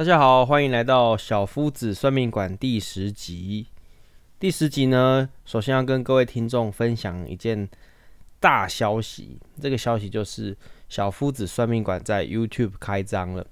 大家好，欢迎来到小夫子算命馆第十集。第十集呢，首先要跟各位听众分享一件大消息。这个消息就是小夫子算命馆在 YouTube 开张了。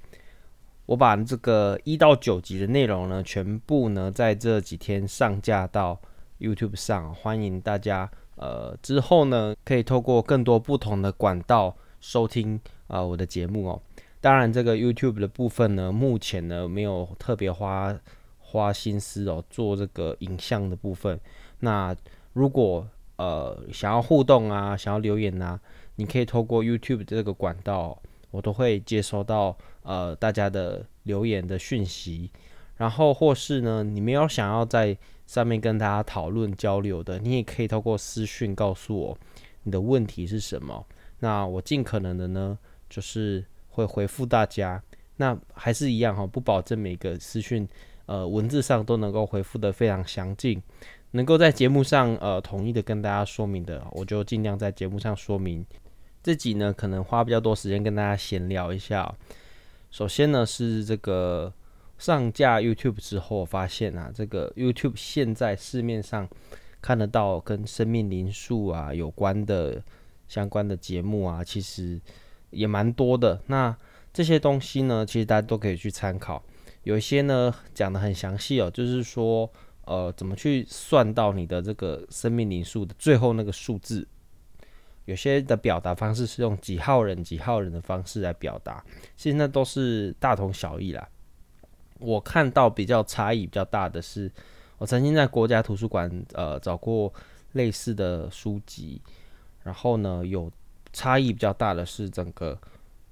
我把这个一到九集的内容呢，全部呢在这几天上架到 YouTube 上，欢迎大家呃之后呢可以透过更多不同的管道收听啊、我的节目哦。当然，这个 YouTube 的部分呢，目前呢没有特别花花心思哦，做这个影像的部分。那如果呃想要互动啊，想要留言啊，你可以透过 YouTube 这个管道，我都会接收到呃大家的留言的讯息。然后或是呢，你没有想要在上面跟大家讨论交流的，你也可以透过私讯告诉我你的问题是什么。那我尽可能的呢，就是。会回复大家，那还是一样哈，不保证每个私讯呃文字上都能够回复得非常详尽，能够在节目上呃统一的跟大家说明的，我就尽量在节目上说明。这集呢可能花比较多时间跟大家闲聊一下。首先呢是这个上架 YouTube 之后，发现啊，这个 YouTube 现在市面上看得到跟生命灵数啊有关的相关的节目啊，其实。也蛮多的，那这些东西呢，其实大家都可以去参考。有一些呢讲得很详细哦，就是说，呃，怎么去算到你的这个生命灵数的最后那个数字。有些的表达方式是用几号人几号人的方式来表达，其实那都是大同小异啦。我看到比较差异比较大的是，我曾经在国家图书馆呃找过类似的书籍，然后呢有。差异比较大的是整个，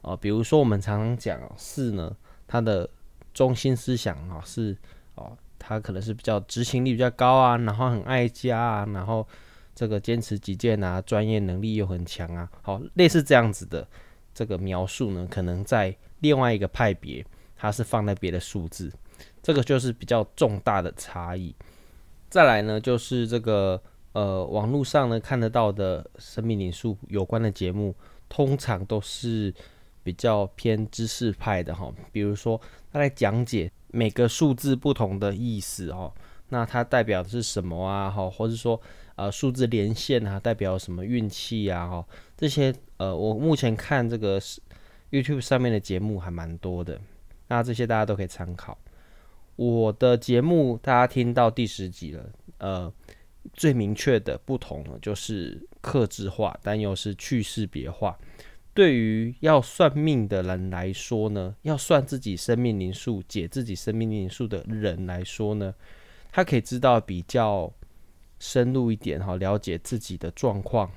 呃，比如说我们常常讲四呢，它的中心思想啊是哦，它可能是比较执行力比较高啊，然后很爱家啊，然后这个坚持己见啊，专业能力又很强啊，好，类似这样子的这个描述呢，可能在另外一个派别它是放在别的数字，这个就是比较重大的差异。再来呢，就是这个。呃，网络上呢看得到的生命灵数有关的节目，通常都是比较偏知识派的哈。比如说，他来讲解每个数字不同的意思哦，那它代表的是什么啊？哈，或者说呃数字连线啊，代表什么运气啊？哈，这些呃，我目前看这个 YouTube 上面的节目还蛮多的，那这些大家都可以参考。我的节目大家听到第十集了，呃。最明确的不同呢，就是克制化，但又是去识别化。对于要算命的人来说呢，要算自己生命灵数、解自己生命灵数的人来说呢，他可以知道比较深入一点哈，了解自己的状况。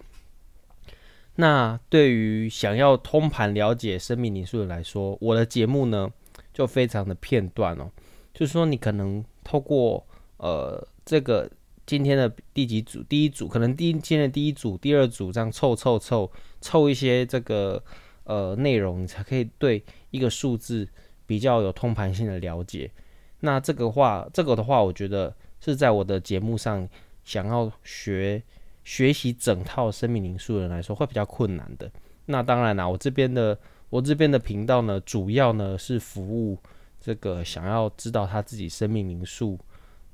那对于想要通盘了解生命灵数的来说，我的节目呢就非常的片段哦，就是说你可能透过呃这个。今天的第几组？第一组可能第今天的第一组、第二组这样凑凑凑凑一些这个呃内容，你才可以对一个数字比较有通盘性的了解。那这个话，这个的话，我觉得是在我的节目上想要学学习整套生命灵数的人来说会比较困难的。那当然啦，我这边的我这边的频道呢，主要呢是服务这个想要知道他自己生命灵数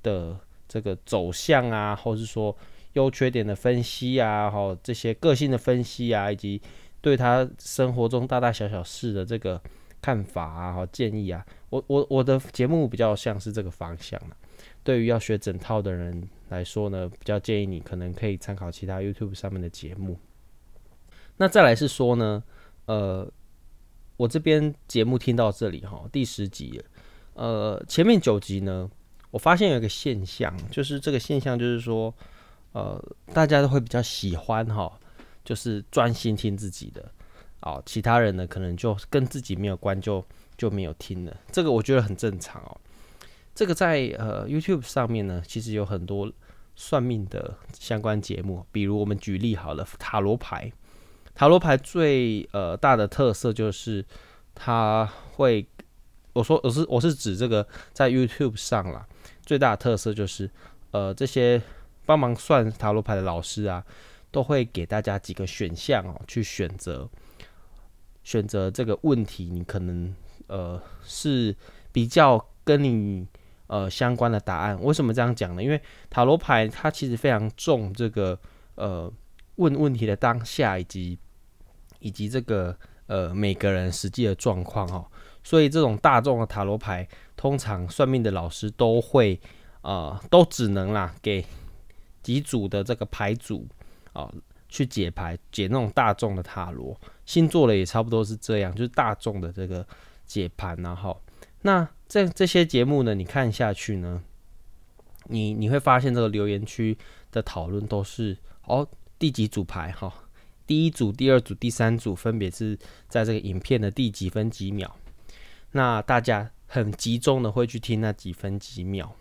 的。这个走向啊，或是说优缺点的分析啊，哈，这些个性的分析啊，以及对他生活中大大小小事的这个看法啊，好建议啊，我我我的节目比较像是这个方向。对于要学整套的人来说呢，比较建议你可能可以参考其他 YouTube 上面的节目。那再来是说呢，呃，我这边节目听到这里哈，第十集，呃，前面九集呢。我发现有一个现象，就是这个现象就是说，呃，大家都会比较喜欢哈，就是专心听自己的，哦，其他人呢可能就跟自己没有关，就就没有听了。这个我觉得很正常哦。这个在呃 YouTube 上面呢，其实有很多算命的相关节目，比如我们举例好了，塔罗牌，塔罗牌最呃大的特色就是它会。我说我是我是指这个在 YouTube 上啦，最大的特色就是，呃，这些帮忙算塔罗牌的老师啊，都会给大家几个选项哦，去选择选择这个问题，你可能呃是比较跟你呃相关的答案。为什么这样讲呢？因为塔罗牌它其实非常重这个呃问问题的当下以及以及这个呃每个人实际的状况哦。所以这种大众的塔罗牌，通常算命的老师都会呃都只能啦给几组的这个牌组啊。去解牌，解那种大众的塔罗，星座的也差不多是这样，就是大众的这个解盘，然后那这这些节目呢，你看下去呢，你你会发现这个留言区的讨论都是哦，第几组牌哈，第一组、第二组、第三组分别是在这个影片的第几分几秒，那大家很集中的会去听那几分几秒。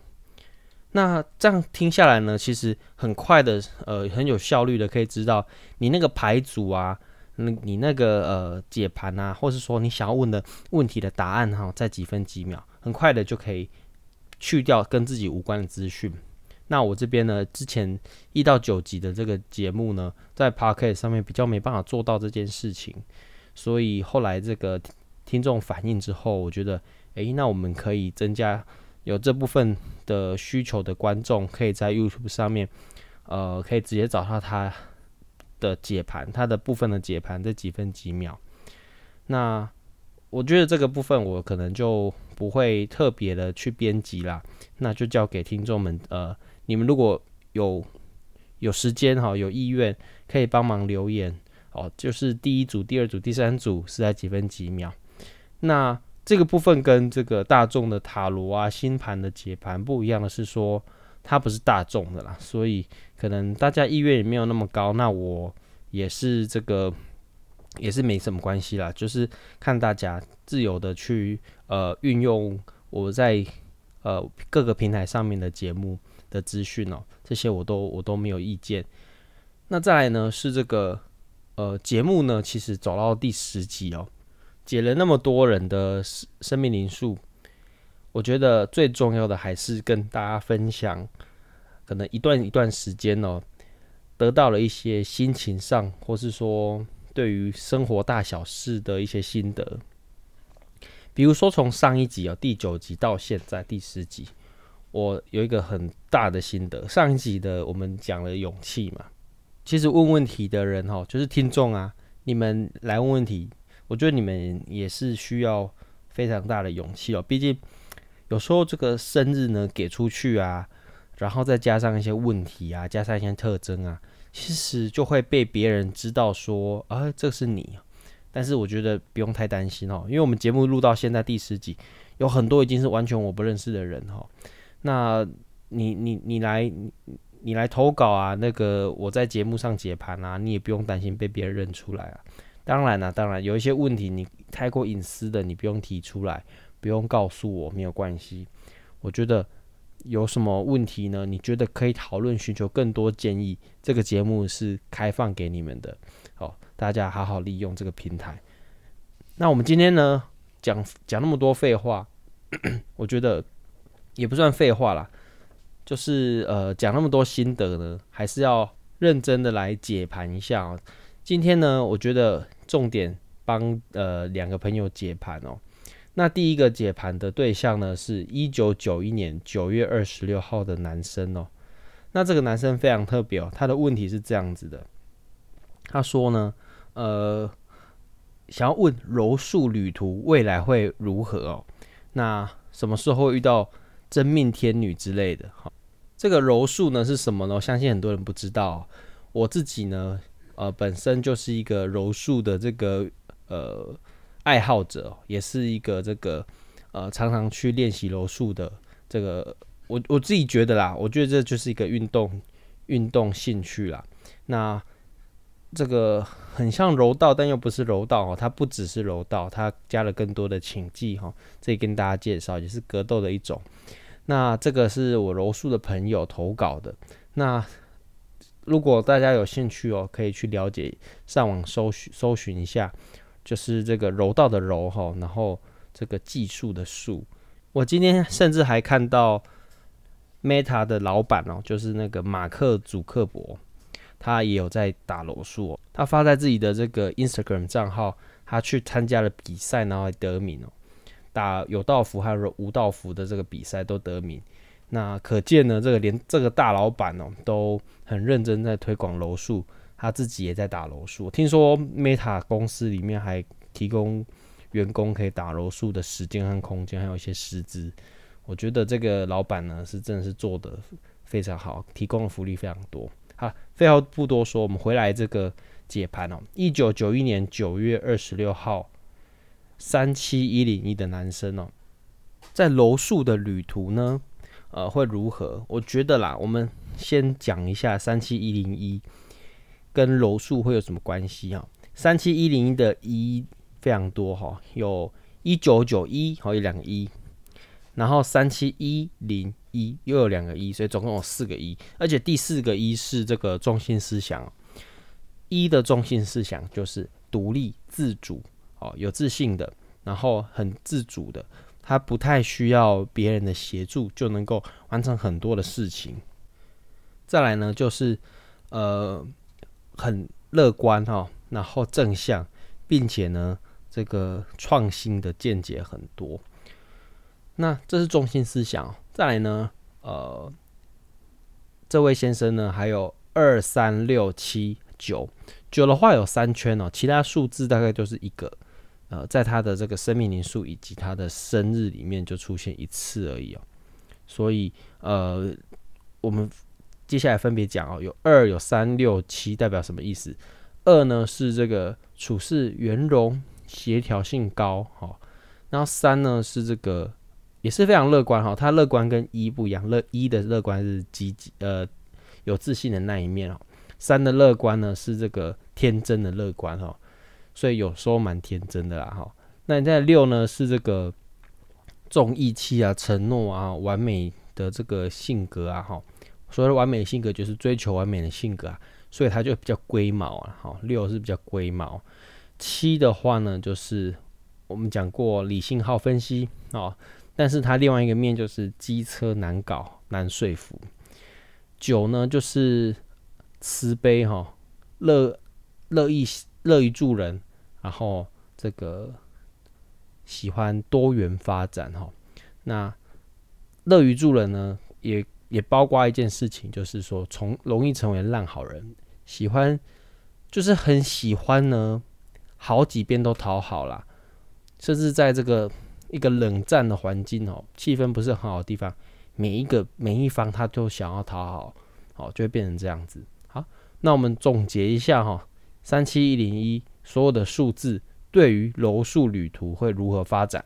那这样听下来呢，其实很快的，呃，很有效率的，可以知道你那个牌组啊，那你那个呃解盘啊，或是说你想要问的问题的答案哈，在几分几秒，很快的就可以去掉跟自己无关的资讯。那我这边呢，之前一到九集的这个节目呢，在 p o c a e t 上面比较没办法做到这件事情，所以后来这个听众反映之后，我觉得，诶，那我们可以增加。有这部分的需求的观众，可以在 YouTube 上面，呃，可以直接找到他的解盘，他的部分的解盘这几分几秒。那我觉得这个部分我可能就不会特别的去编辑啦，那就交给听众们。呃，你们如果有有时间哈，有意愿可以帮忙留言哦，就是第一组、第二组、第三组是在几分几秒。那这个部分跟这个大众的塔罗啊、星盘的解盘不一样的是说，它不是大众的啦，所以可能大家意愿也没有那么高。那我也是这个，也是没什么关系啦，就是看大家自由的去呃运用我在呃各个平台上面的节目的资讯哦，这些我都我都没有意见。那再来呢是这个呃节目呢，其实走到第十集哦。解了那么多人的生命灵数，我觉得最重要的还是跟大家分享，可能一段一段时间哦，得到了一些心情上，或是说对于生活大小事的一些心得。比如说从上一集哦，第九集到现在第十集，我有一个很大的心得。上一集的我们讲了勇气嘛，其实问问题的人哦，就是听众啊，你们来问问题。我觉得你们也是需要非常大的勇气哦，毕竟有时候这个生日呢给出去啊，然后再加上一些问题啊，加上一些特征啊，其实就会被别人知道说啊，这是你。但是我觉得不用太担心哦，因为我们节目录到现在第十集，有很多已经是完全我不认识的人哈。那你你你来你来投稿啊，那个我在节目上解盘啊，你也不用担心被别人认出来啊。当然啦，当然有一些问题你太过隐私的，你不用提出来，不用告诉我，没有关系。我觉得有什么问题呢？你觉得可以讨论，寻求更多建议，这个节目是开放给你们的。好，大家好好利用这个平台。那我们今天呢，讲讲那么多废话，我觉得也不算废话啦，就是呃讲那么多心得呢，还是要认真的来解盘一下哦。今天呢，我觉得重点帮呃两个朋友解盘哦。那第一个解盘的对象呢，是一九九一年九月二十六号的男生哦。那这个男生非常特别哦，他的问题是这样子的，他说呢，呃，想要问柔术旅途未来会如何哦？那什么时候会遇到真命天女之类的？好，这个柔术呢是什么呢？相信很多人不知道，我自己呢。呃，本身就是一个柔术的这个呃爱好者，也是一个这个呃常常去练习柔术的这个，我我自己觉得啦，我觉得这就是一个运动运动兴趣啦。那这个很像柔道，但又不是柔道哦，它不只是柔道，它加了更多的擒技哈。这里跟大家介绍，也是格斗的一种。那这个是我柔术的朋友投稿的，那。如果大家有兴趣哦，可以去了解，上网搜寻搜寻一下，就是这个柔道的柔哈，然后这个技术的术。我今天甚至还看到 Meta 的老板哦，就是那个马克·祖克伯，他也有在打柔术哦。他发在自己的这个 Instagram 账号，他去参加了比赛，然后还得名哦。打有道服还有无道服的这个比赛都得名。那可见呢，这个连这个大老板哦都很认真在推广柔术，他自己也在打柔术。听说 Meta 公司里面还提供员工可以打柔术的时间和空间，还有一些师资。我觉得这个老板呢是真的是做得非常好，提供的福利非常多。好，废话不多说，我们回来这个解盘哦。一九九一年九月二十六号，三七一零一的男生哦，在柔术的旅途呢。呃，会如何？我觉得啦，我们先讲一下三七一零一跟柔术会有什么关系啊？三七一零一的一非常多哈，有一九九一，好有两个一，然后三七一零一又有两个一，所以总共有四个一，而且第四个一是这个中心思想，一的中心思想就是独立自主，哦，有自信的，然后很自主的。他不太需要别人的协助就能够完成很多的事情。再来呢，就是呃很乐观哈，然后正向，并且呢这个创新的见解很多。那这是中心思想。再来呢，呃，这位先生呢还有二三六七九九的话有三圈哦，其他数字大概就是一个。呃，在他的这个生命灵数以及他的生日里面就出现一次而已哦，所以呃，我们接下来分别讲哦，有二、有三、六、七，代表什么意思？二呢是这个处事圆融、协调性高，哈，然后三呢是这个也是非常乐观哈，他乐观跟一不一样，乐一的乐观是积极呃有自信的那一面哦，三的乐观呢是这个天真的乐观哦。所以有时候蛮天真的啦，哈。那你在六呢，是这个重义气啊、承诺啊、完美的这个性格啊，哈。所谓的完美性格就是追求完美的性格啊，所以他就比较龟毛啊，哈。六是比较龟毛。七的话呢，就是我们讲过理性好分析啊，但是他另外一个面就是机车难搞、难说服。九呢，就是慈悲哈，乐乐意乐于助人。然后这个喜欢多元发展哈，那乐于助人呢，也也包括一件事情，就是说从容易成为烂好人，喜欢就是很喜欢呢，好几遍都讨好啦，甚至在这个一个冷战的环境哦，气氛不是很好的地方，每一个每一方他都想要讨好，好就会变成这样子。好，那我们总结一下哈，三七一零一。所有的数字对于柔术旅途会如何发展？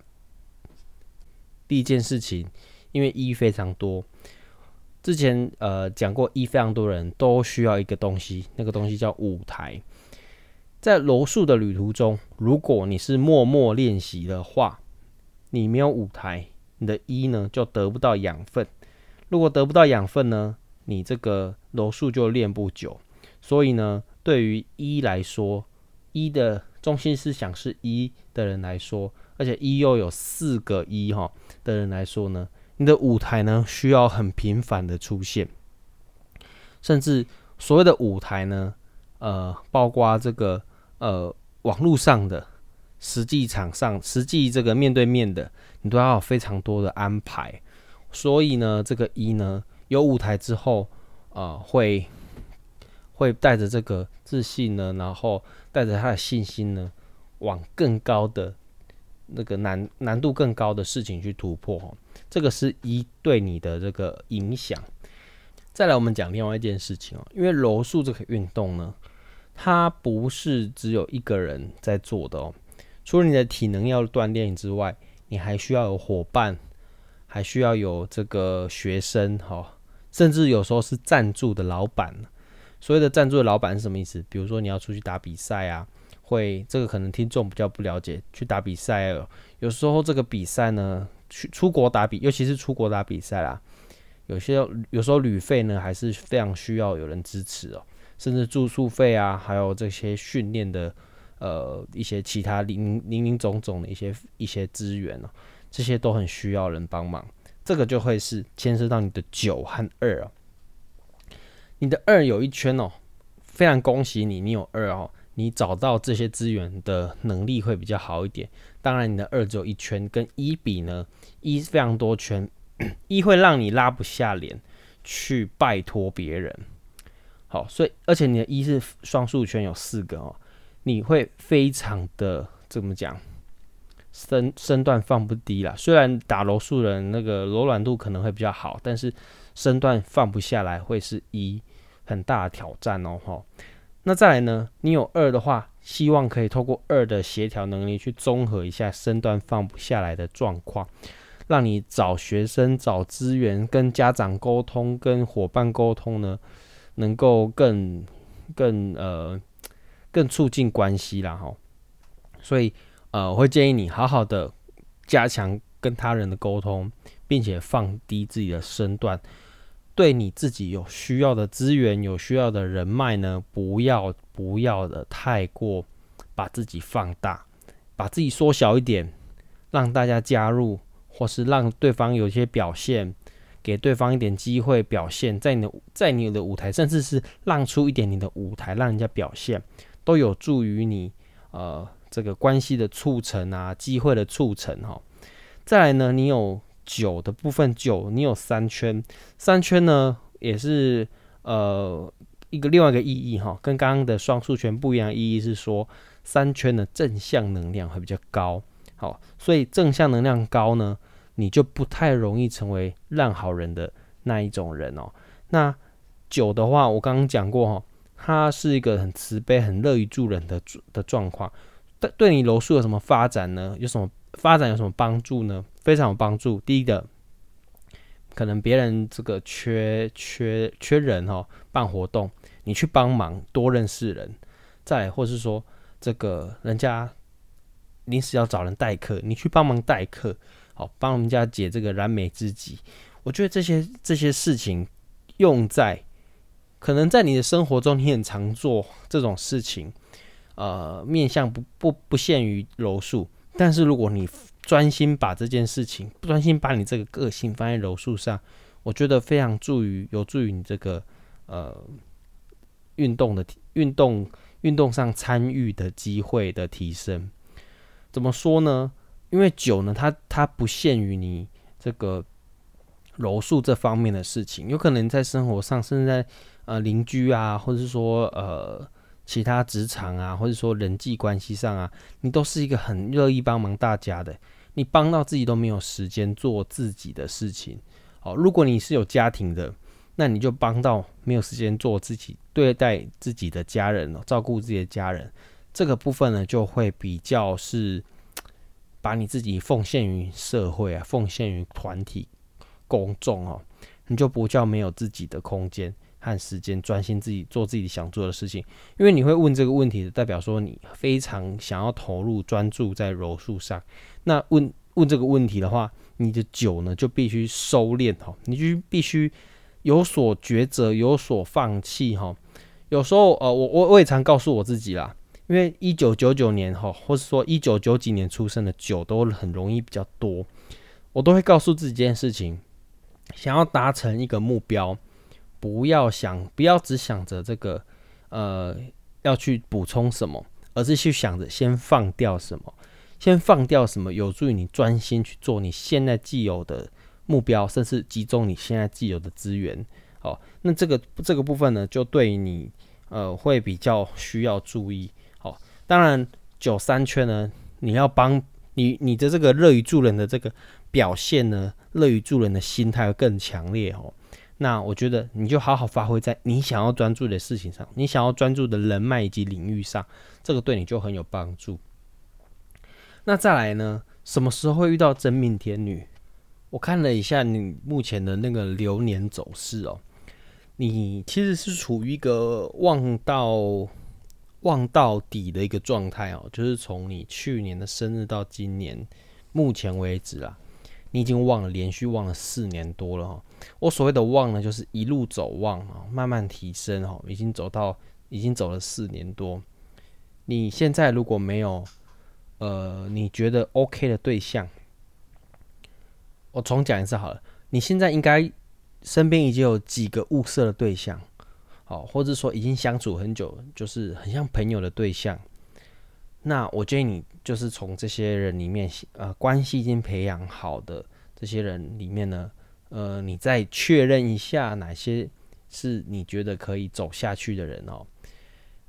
第一件事情，因为一非常多，之前呃讲过，一非常多人都需要一个东西，那个东西叫舞台。在柔术的旅途中，如果你是默默练习的话，你没有舞台，你的一呢就得不到养分。如果得不到养分呢，你这个柔术就练不久。所以呢，对于一来说，一的中心思想是一的人来说，而且一又有四个一哈的人来说呢，你的舞台呢需要很频繁的出现，甚至所谓的舞台呢，呃，包括这个呃网络上的、实际场上、实际这个面对面的，你都要有非常多的安排。所以呢，这个一呢有舞台之后，啊、呃，会会带着这个自信呢，然后。带着他的信心呢，往更高的那个难难度更高的事情去突破，这个是一对你的这个影响。再来，我们讲另外一件事情哦，因为柔术这个运动呢，它不是只有一个人在做的哦。除了你的体能要锻炼之外，你还需要有伙伴，还需要有这个学生哈，甚至有时候是赞助的老板。所谓的赞助的老板是什么意思？比如说你要出去打比赛啊，会这个可能听众比较不了解。去打比赛，有时候这个比赛呢，去出国打比，尤其是出国打比赛啦，有些有时候旅费呢还是非常需要有人支持哦，甚至住宿费啊，还有这些训练的呃一些其他零零零总总的一些一些资源哦，这些都很需要人帮忙。这个就会是牵涉到你的九和二哦。你的二有一圈哦，非常恭喜你，你有二哦。你找到这些资源的能力会比较好一点。当然，你的二只有一圈，跟一比呢，一非常多圈，一会让你拉不下脸去拜托别人。好，所以而且你的一是双数圈有四个哦，你会非常的怎么讲？身身段放不低啦，虽然打柔术人那个柔软度可能会比较好，但是身段放不下来会是一很大的挑战哦。哈，那再来呢？你有二的话，希望可以透过二的协调能力去综合一下身段放不下来的状况，让你找学生、找资源、跟家长沟通、跟伙伴沟通呢，能够更更呃更促进关系啦。哈。所以。呃，我会建议你好好的加强跟他人的沟通，并且放低自己的身段，对你自己有需要的资源、有需要的人脉呢，不要不要的太过把自己放大，把自己缩小一点，让大家加入，或是让对方有一些表现，给对方一点机会表现，在你的在你的舞台，甚至是让出一点你的舞台，让人家表现，都有助于你呃。这个关系的促成啊，机会的促成哈。再来呢，你有九的部分，九你有三圈，三圈呢也是呃一个另外一个意义哈，跟刚刚的双数圈不一样意义是说，三圈的正向能量会比较高，好，所以正向能量高呢，你就不太容易成为烂好人的那一种人哦。那九的话，我刚刚讲过哈，他是一个很慈悲、很乐于助人的的状况。对，对你楼数有什么发展呢？有什么发展有什么帮助呢？非常有帮助。第一个，可能别人这个缺缺缺人哦，办活动，你去帮忙，多认识人。再，或是说这个人家临时要找人代课，你去帮忙代课，好帮人家解这个燃眉之急。我觉得这些这些事情用在可能在你的生活中，你很常做这种事情。呃，面向不不不限于柔术，但是如果你专心把这件事情，专心把你这个个性放在柔术上，我觉得非常助于有助于你这个呃运动的运动运动上参与的机会的提升。怎么说呢？因为酒呢，它它不限于你这个柔术这方面的事情，有可能在生活上，甚至在呃邻居啊，或者是说呃。其他职场啊，或者说人际关系上啊，你都是一个很乐意帮忙大家的。你帮到自己都没有时间做自己的事情。好，如果你是有家庭的，那你就帮到没有时间做自己，对待自己的家人哦，照顾自己的家人，这个部分呢，就会比较是 把你自己奉献于社会啊，奉献于团体公众哦，你就不叫没有自己的空间。和时间专心自己做自己想做的事情，因为你会问这个问题，代表说你非常想要投入专注在柔术上。那问问这个问题的话，你的酒呢就必须收敛哈，你就必须有所抉择，有所放弃哈。有时候呃，我我我也常告诉我自己啦，因为一九九九年哈，或是说一九九几年出生的酒都很容易比较多，我都会告诉自己这件事情，想要达成一个目标。不要想，不要只想着这个，呃，要去补充什么，而是去想着先放掉什么，先放掉什么，有助于你专心去做你现在既有的目标，甚至集中你现在既有的资源。好，那这个这个部分呢，就对你呃会比较需要注意。好，当然九三圈呢，你要帮你你的这个乐于助人的这个表现呢，乐于助人的心态会更强烈哦。那我觉得你就好好发挥在你想要专注的事情上，你想要专注的人脉以及领域上，这个对你就很有帮助。那再来呢？什么时候会遇到真命天女？我看了一下你目前的那个流年走势哦，你其实是处于一个旺到旺到底的一个状态哦，就是从你去年的生日到今年目前为止啊。你已经旺了，连续旺了四年多了哈。我所谓的旺呢，就是一路走旺啊，慢慢提升哈，已经走到，已经走了四年多。你现在如果没有，呃，你觉得 OK 的对象，我重讲一次好了。你现在应该身边已经有几个物色的对象，好，或者说已经相处很久，就是很像朋友的对象，那我建议你就是从这些人里面，呃，关系已经培养好的这些人里面呢，呃，你再确认一下哪些是你觉得可以走下去的人哦，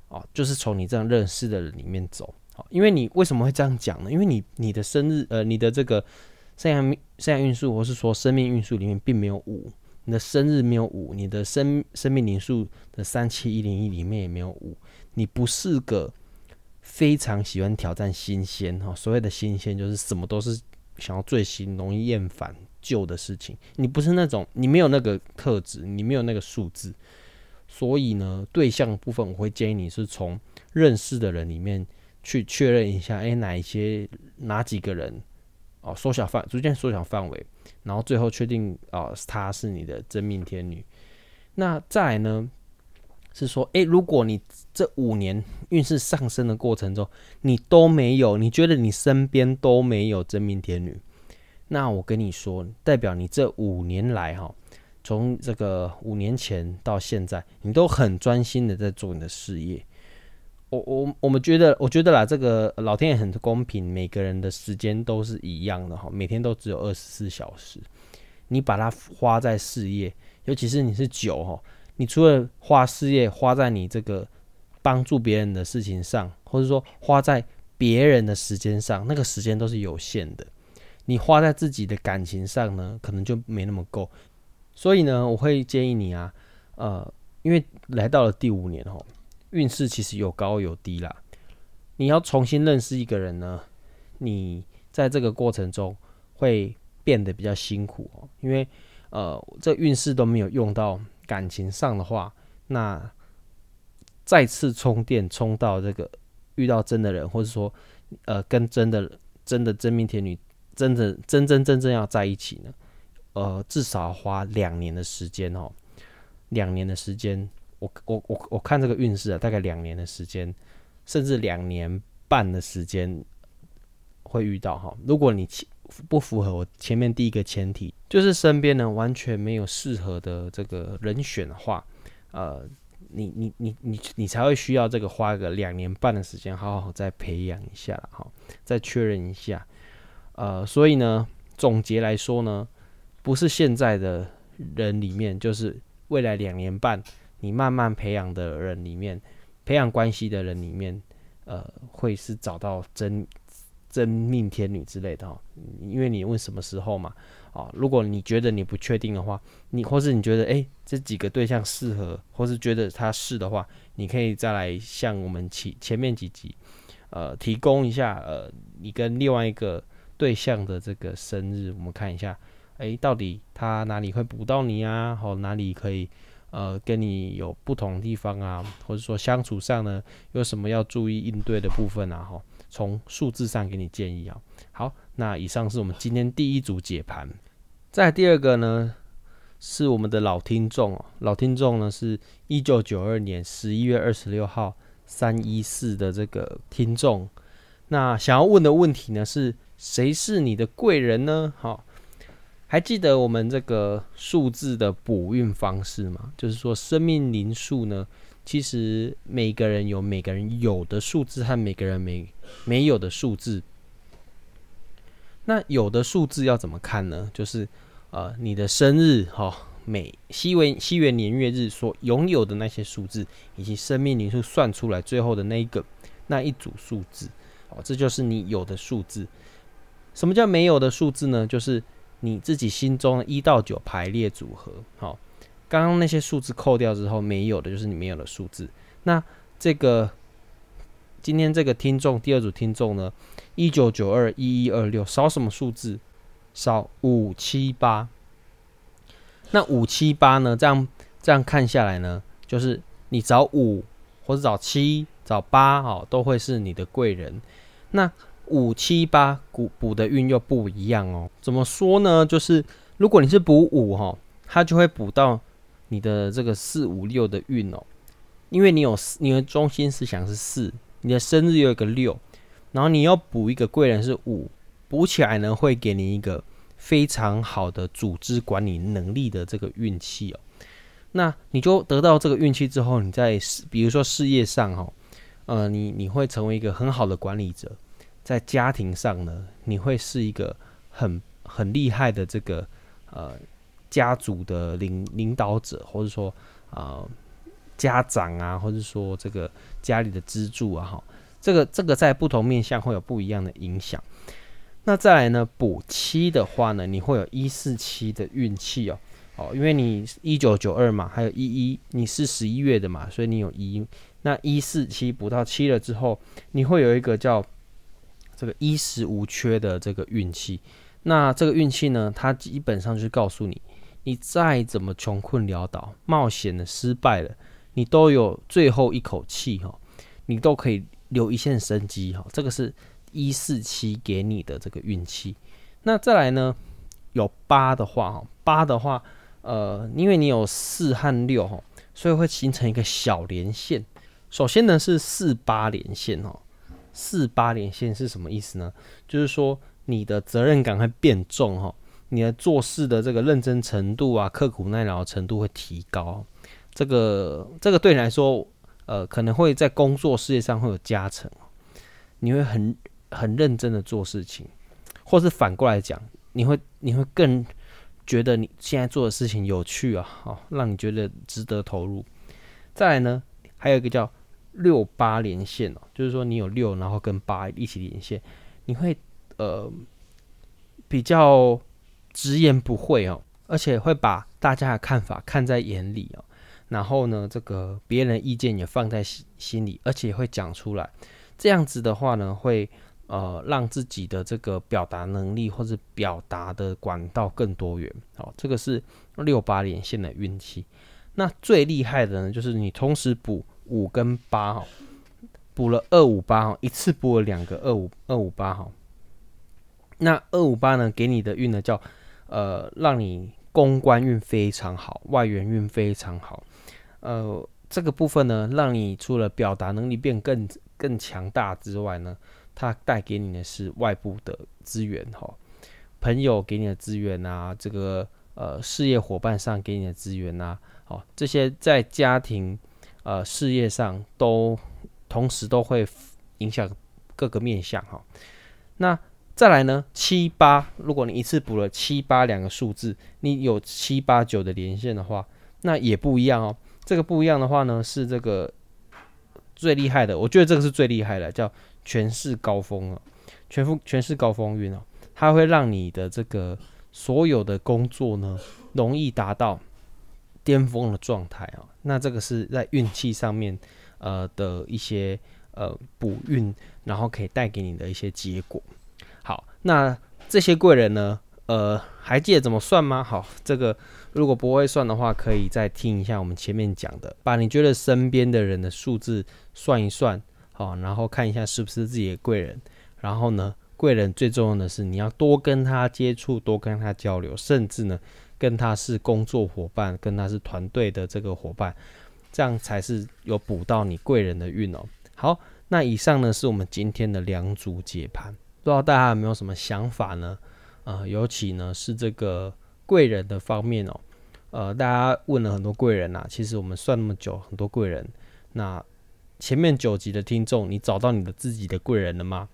哦，就是从你这样认识的人里面走。好，因为你为什么会这样讲呢？因为你你的生日，呃，你的这个生涯生涯运数，或是说生命运数里面并没有五，你的生日没有五，你的生生命灵数的三七一零一里面也没有五，你不是个非常喜欢挑战新鲜哈。所谓的新鲜，就是什么都是想要最新，容易厌烦旧的事情。你不是那种，你没有那个特质，你没有那个数字，所以呢，对象部分我会建议你是从认识的人里面。去确认一下，哎、哪一些哪几个人哦，缩小范，逐渐缩小范围，然后最后确定哦，她是你的真命天女。那再来呢，是说，哎、欸，如果你这五年运势上升的过程中，你都没有，你觉得你身边都没有真命天女，那我跟你说，代表你这五年来哈，从这个五年前到现在，你都很专心的在做你的事业。我我我们觉得，我觉得啦，这个老天爷很公平，每个人的时间都是一样的哈，每天都只有二十四小时。你把它花在事业，尤其是你是九哈，你除了花事业，花在你这个帮助别人的事情上，或者说花在别人的时间上，那个时间都是有限的。你花在自己的感情上呢，可能就没那么够。所以呢，我会建议你啊，呃，因为来到了第五年哈。运势其实有高有低啦，你要重新认识一个人呢，你在这个过程中会变得比较辛苦哦，因为呃，这运势都没有用到感情上的话，那再次充电充到这个遇到真的人，或者说呃跟真的真的真命天女真的真真正正要在一起呢，呃，至少花两年的时间哦，两年的时间。我我我我看这个运势啊，大概两年的时间，甚至两年半的时间会遇到哈。如果你不符合我前面第一个前提，就是身边呢完全没有适合的这个人选的话，呃，你你你你你才会需要这个花个两年半的时间，好好再培养一下哈，再确认一下。呃，所以呢，总结来说呢，不是现在的人里面，就是未来两年半。你慢慢培养的人里面，培养关系的人里面，呃，会是找到真真命天女之类的哈。因为你问什么时候嘛，啊，如果你觉得你不确定的话，你或是你觉得哎、欸、这几个对象适合，或是觉得他是的话，你可以再来向我们前前面几集，呃，提供一下呃你跟另外一个对象的这个生日，我们看一下，哎、欸，到底他哪里会补到你啊？好，哪里可以？呃，跟你有不同地方啊，或者说相处上呢，有什么要注意应对的部分啊？哈，从数字上给你建议啊。好，那以上是我们今天第一组解盘。再第二个呢，是我们的老听众哦，老听众呢是一九九二年十一月二十六号三一四的这个听众。那想要问的问题呢是，谁是你的贵人呢？好。还记得我们这个数字的补运方式吗？就是说，生命灵数呢，其实每个人有每个人有的数字和每个人没没有的数字。那有的数字要怎么看呢？就是呃，你的生日哈、哦，每西元西元年月日所拥有的那些数字，以及生命灵数算出来最后的那一个那一组数字哦，这就是你有的数字。什么叫没有的数字呢？就是你自己心中一到九排列组合，好，刚刚那些数字扣掉之后，没有的就是你没有的数字。那这个今天这个听众第二组听众呢，一九九二一一二六少什么数字？少五七八。那五七八呢？这样这样看下来呢，就是你找五或者找七找八，哦，都会是你的贵人。那五七八补补的运又不一样哦，怎么说呢？就是如果你是补五哈，它就会补到你的这个四五六的运哦，因为你有你的中心思想是四，你的生日有一个六，然后你要补一个贵人是五，补起来呢会给你一个非常好的组织管理能力的这个运气哦。那你就得到这个运气之后，你在比如说事业上哈，呃，你你会成为一个很好的管理者，在家庭上呢，你会是一个很很厉害的这个呃家族的领领导者，或者说呃家长啊，或者说这个家里的支柱啊，哈，这个这个在不同面向会有不一样的影响。那再来呢，补七的话呢，你会有一四七的运气哦。哦，因为你一九九二嘛，还有一一，你是十一月的嘛，所以你有一。那一四七补到七了之后，你会有一个叫这个衣食无缺的这个运气。那这个运气呢，它基本上就是告诉你，你再怎么穷困潦倒、冒险的失败了，你都有最后一口气哈，你都可以留一线生机哈。这个是一四七给你的这个运气。那再来呢，有八的话哈，八的话。呃，因为你有四和六哈，所以会形成一个小连线。首先呢是四八连线哦，四八连线是什么意思呢？就是说你的责任感会变重哈，你的做事的这个认真程度啊、刻苦耐劳程度会提高。这个这个对你来说，呃，可能会在工作事业上会有加成。你会很很认真的做事情，或是反过来讲，你会你会更。觉得你现在做的事情有趣啊，好，让你觉得值得投入。再来呢，还有一个叫六八连线哦，就是说你有六，然后跟八一起连线，你会呃比较直言不讳哦，而且会把大家的看法看在眼里哦，然后呢，这个别人的意见也放在心心里，而且会讲出来。这样子的话呢，会。呃，让自己的这个表达能力或者表达的管道更多元，好，这个是六八连线的运气。那最厉害的呢，就是你同时补五跟八哈，补了二五八哈，一次补了两个二五二五八哈。那二五八呢，给你的运呢叫呃，让你公关运非常好，外援运非常好。呃，这个部分呢，让你除了表达能力变更更强大之外呢。它带给你的是外部的资源哈，朋友给你的资源啊，这个呃事业伙伴上给你的资源啊，好，这些在家庭呃事业上都同时都会影响各个面向哈。那再来呢，七八，如果你一次补了七八两个数字，你有七八九的连线的话，那也不一样哦。这个不一样的话呢，是这个最厉害的，我觉得这个是最厉害的，叫。权势高峰啊，全副权势高峰运哦，它会让你的这个所有的工作呢，容易达到巅峰的状态啊。那这个是在运气上面呃的一些呃补运，然后可以带给你的一些结果。那这些贵人呢，呃，还记得怎么算吗？好，这个如果不会算的话，可以再听一下我们前面讲的，把你觉得身边的人的数字算一算。好，然后看一下是不是自己的贵人，然后呢，贵人最重要的是你要多跟他接触，多跟他交流，甚至呢，跟他是工作伙伴，跟他是团队的这个伙伴，这样才是有补到你贵人的运哦。好，那以上呢是我们今天的两组解盘，不知道大家有没有什么想法呢？呃，尤其呢是这个贵人的方面哦，呃，大家问了很多贵人啊，其实我们算那么久，很多贵人，那。前面九集的听众，你找到你的自己的贵人了吗？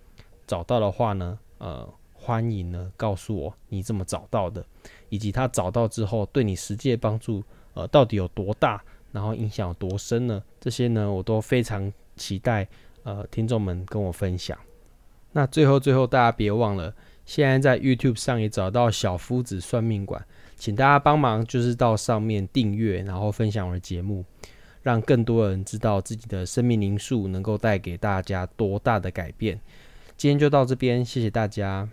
找到的话呢，呃，欢迎呢告诉我你怎么找到的，以及他找到之后对你实际的帮助，呃，到底有多大，然后影响有多深呢？这些呢，我都非常期待，呃，听众们跟我分享。那最后最后，大家别忘了，现在在 YouTube 上也找到小夫子算命馆，请大家帮忙，就是到上面订阅，然后分享我的节目。让更多人知道自己的生命灵数能够带给大家多大的改变。今天就到这边，谢谢大家。